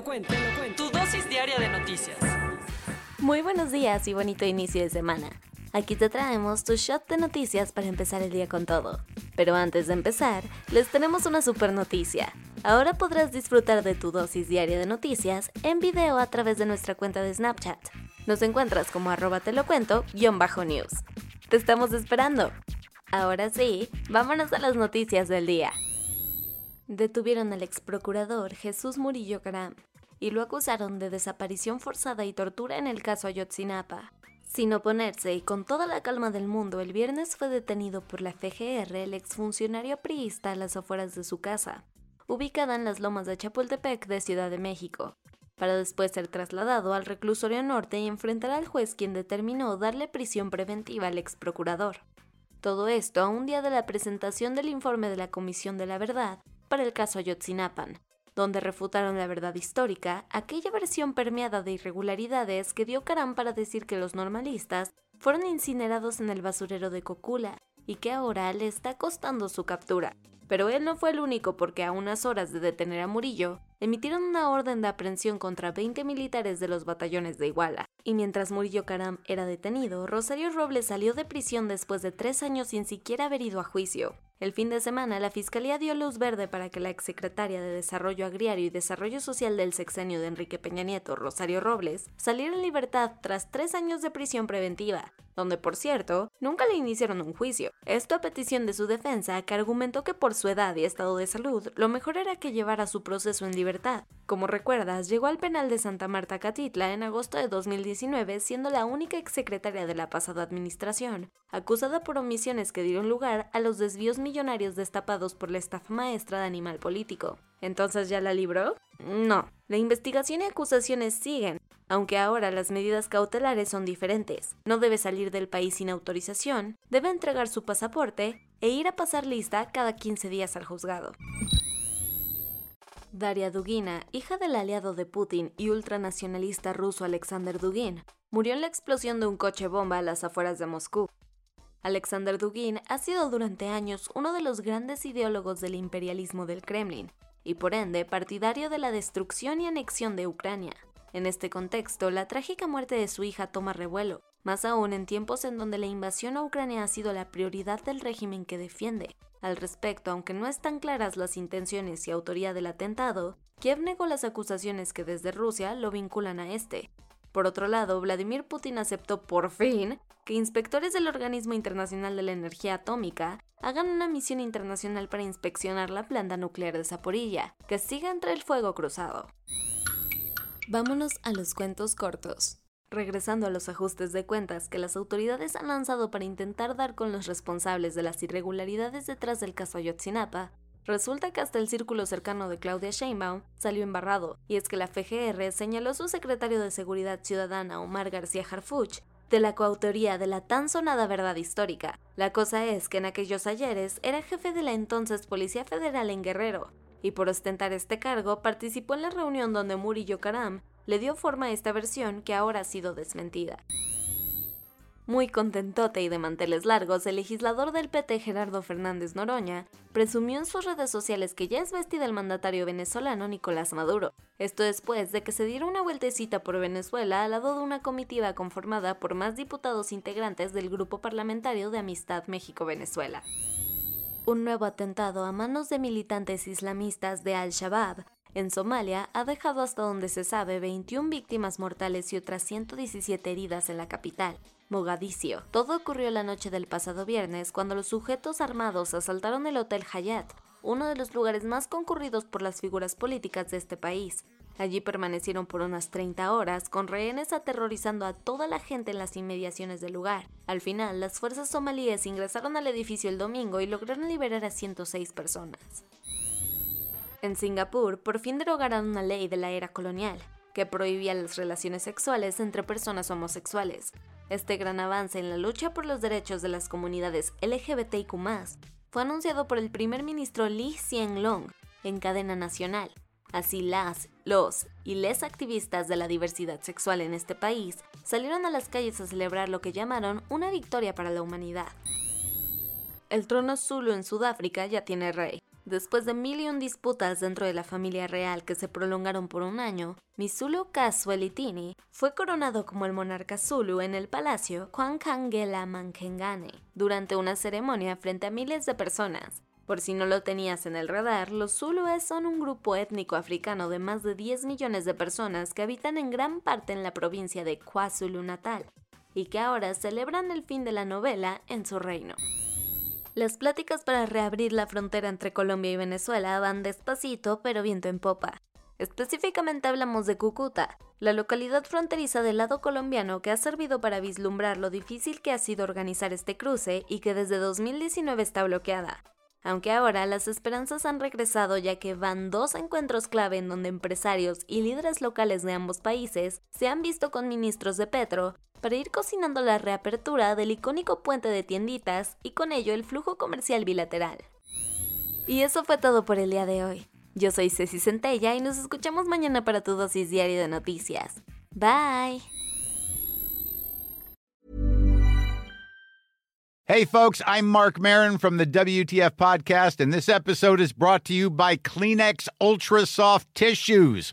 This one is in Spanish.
te lo cuento. Tu dosis diaria de noticias. Muy buenos días y bonito inicio de semana. Aquí te traemos tu shot de noticias para empezar el día con todo. Pero antes de empezar, les tenemos una super noticia. Ahora podrás disfrutar de tu dosis diaria de noticias en video a través de nuestra cuenta de Snapchat. Nos encuentras como arroba te lo cuento bajo news. Te estamos esperando. Ahora sí, vámonos a las noticias del día. Detuvieron al ex procurador Jesús Murillo Caram y lo acusaron de desaparición forzada y tortura en el caso Ayotzinapa. Sin oponerse y con toda la calma del mundo, el viernes fue detenido por la FGR el exfuncionario priista a las afueras de su casa, ubicada en las lomas de Chapultepec de Ciudad de México, para después ser trasladado al reclusorio norte y enfrentar al juez quien determinó darle prisión preventiva al ex procurador. Todo esto a un día de la presentación del informe de la Comisión de la Verdad para el caso Ayotzinapan, donde refutaron la verdad histórica, aquella versión permeada de irregularidades que dio Caram para decir que los normalistas fueron incinerados en el basurero de Cocula y que ahora le está costando su captura. Pero él no fue el único porque a unas horas de detener a Murillo, emitieron una orden de aprehensión contra 20 militares de los batallones de Iguala. Y mientras Murillo Caram era detenido, Rosario Robles salió de prisión después de tres años sin siquiera haber ido a juicio. El fin de semana, la Fiscalía dio luz verde para que la exsecretaria de Desarrollo Agrario y Desarrollo Social del sexenio de Enrique Peña Nieto, Rosario Robles, saliera en libertad tras tres años de prisión preventiva, donde, por cierto, nunca le iniciaron un juicio. Esto a petición de su defensa, que argumentó que por su edad y estado de salud, lo mejor era que llevara su proceso en libertad. Como recuerdas, llegó al penal de Santa Marta Catitla en agosto de 2019, siendo la única exsecretaria de la pasada administración, acusada por omisiones que dieron lugar a los desvíos millonarios destapados por la estafa maestra de animal político. ¿Entonces ya la libró? No. La investigación y acusaciones siguen, aunque ahora las medidas cautelares son diferentes. No debe salir del país sin autorización, debe entregar su pasaporte e ir a pasar lista cada 15 días al juzgado. Daria Dugina, hija del aliado de Putin y ultranacionalista ruso Alexander Dugin, murió en la explosión de un coche bomba a las afueras de Moscú. Alexander Dugin ha sido durante años uno de los grandes ideólogos del imperialismo del Kremlin y por ende partidario de la destrucción y anexión de Ucrania. En este contexto, la trágica muerte de su hija toma revuelo, más aún en tiempos en donde la invasión a Ucrania ha sido la prioridad del régimen que defiende. Al respecto, aunque no están claras las intenciones y autoría del atentado, Kiev negó las acusaciones que desde Rusia lo vinculan a este, por otro lado, Vladimir Putin aceptó por fin que inspectores del Organismo Internacional de la Energía Atómica hagan una misión internacional para inspeccionar la planta nuclear de Zaporilla, que siga entre el fuego cruzado. Vámonos a los cuentos cortos. Regresando a los ajustes de cuentas que las autoridades han lanzado para intentar dar con los responsables de las irregularidades detrás del caso Ayotzinapa, Resulta que hasta el círculo cercano de Claudia Sheinbaum salió embarrado, y es que la FGR señaló a su secretario de Seguridad Ciudadana, Omar García Harfuch, de la coautoría de la tan sonada verdad histórica. La cosa es que en aquellos ayeres era jefe de la entonces Policía Federal en Guerrero, y por ostentar este cargo participó en la reunión donde Murillo Karam le dio forma a esta versión que ahora ha sido desmentida. Muy contentote y de manteles largos, el legislador del PT Gerardo Fernández Noroña presumió en sus redes sociales que ya es vestida el mandatario venezolano Nicolás Maduro. Esto después de que se diera una vueltecita por Venezuela al lado de una comitiva conformada por más diputados integrantes del Grupo Parlamentario de Amistad México-Venezuela. Un nuevo atentado a manos de militantes islamistas de Al-Shabaab en Somalia ha dejado hasta donde se sabe 21 víctimas mortales y otras 117 heridas en la capital. Mogadiscio. Todo ocurrió la noche del pasado viernes cuando los sujetos armados asaltaron el Hotel Hayat, uno de los lugares más concurridos por las figuras políticas de este país. Allí permanecieron por unas 30 horas, con rehenes aterrorizando a toda la gente en las inmediaciones del lugar. Al final, las fuerzas somalíes ingresaron al edificio el domingo y lograron liberar a 106 personas. En Singapur, por fin derogaron una ley de la era colonial que prohibía las relaciones sexuales entre personas homosexuales. Este gran avance en la lucha por los derechos de las comunidades LGBTIQ fue anunciado por el primer ministro Lee Hsien Loong en cadena nacional, Así las, los y les activistas de la diversidad sexual en este país salieron a las calles a celebrar lo que llamaron una victoria para la humanidad. El trono Zulu en Sudáfrica ya tiene rey. Después de mil y un disputas dentro de la familia real que se prolongaron por un año, Misulu Kaswelitini fue coronado como el monarca Zulu en el palacio Kwankangela Mankengane durante una ceremonia frente a miles de personas, por si no lo tenías en el radar, los Zulúes son un grupo étnico africano de más de 10 millones de personas que habitan en gran parte en la provincia de KwaZulu-Natal y que ahora celebran el fin de la novela en su reino. Las pláticas para reabrir la frontera entre Colombia y Venezuela van despacito pero viento en popa. Específicamente hablamos de Cúcuta, la localidad fronteriza del lado colombiano que ha servido para vislumbrar lo difícil que ha sido organizar este cruce y que desde 2019 está bloqueada aunque ahora las esperanzas han regresado ya que van dos encuentros clave en donde empresarios y líderes locales de ambos países se han visto con ministros de Petro para ir cocinando la reapertura del icónico puente de tienditas y con ello el flujo comercial bilateral. Y eso fue todo por el día de hoy. Yo soy Ceci Centella y nos escuchamos mañana para tu dosis diaria de noticias. Bye. Hey, folks, I'm Mark Marin from the WTF Podcast, and this episode is brought to you by Kleenex Ultra Soft Tissues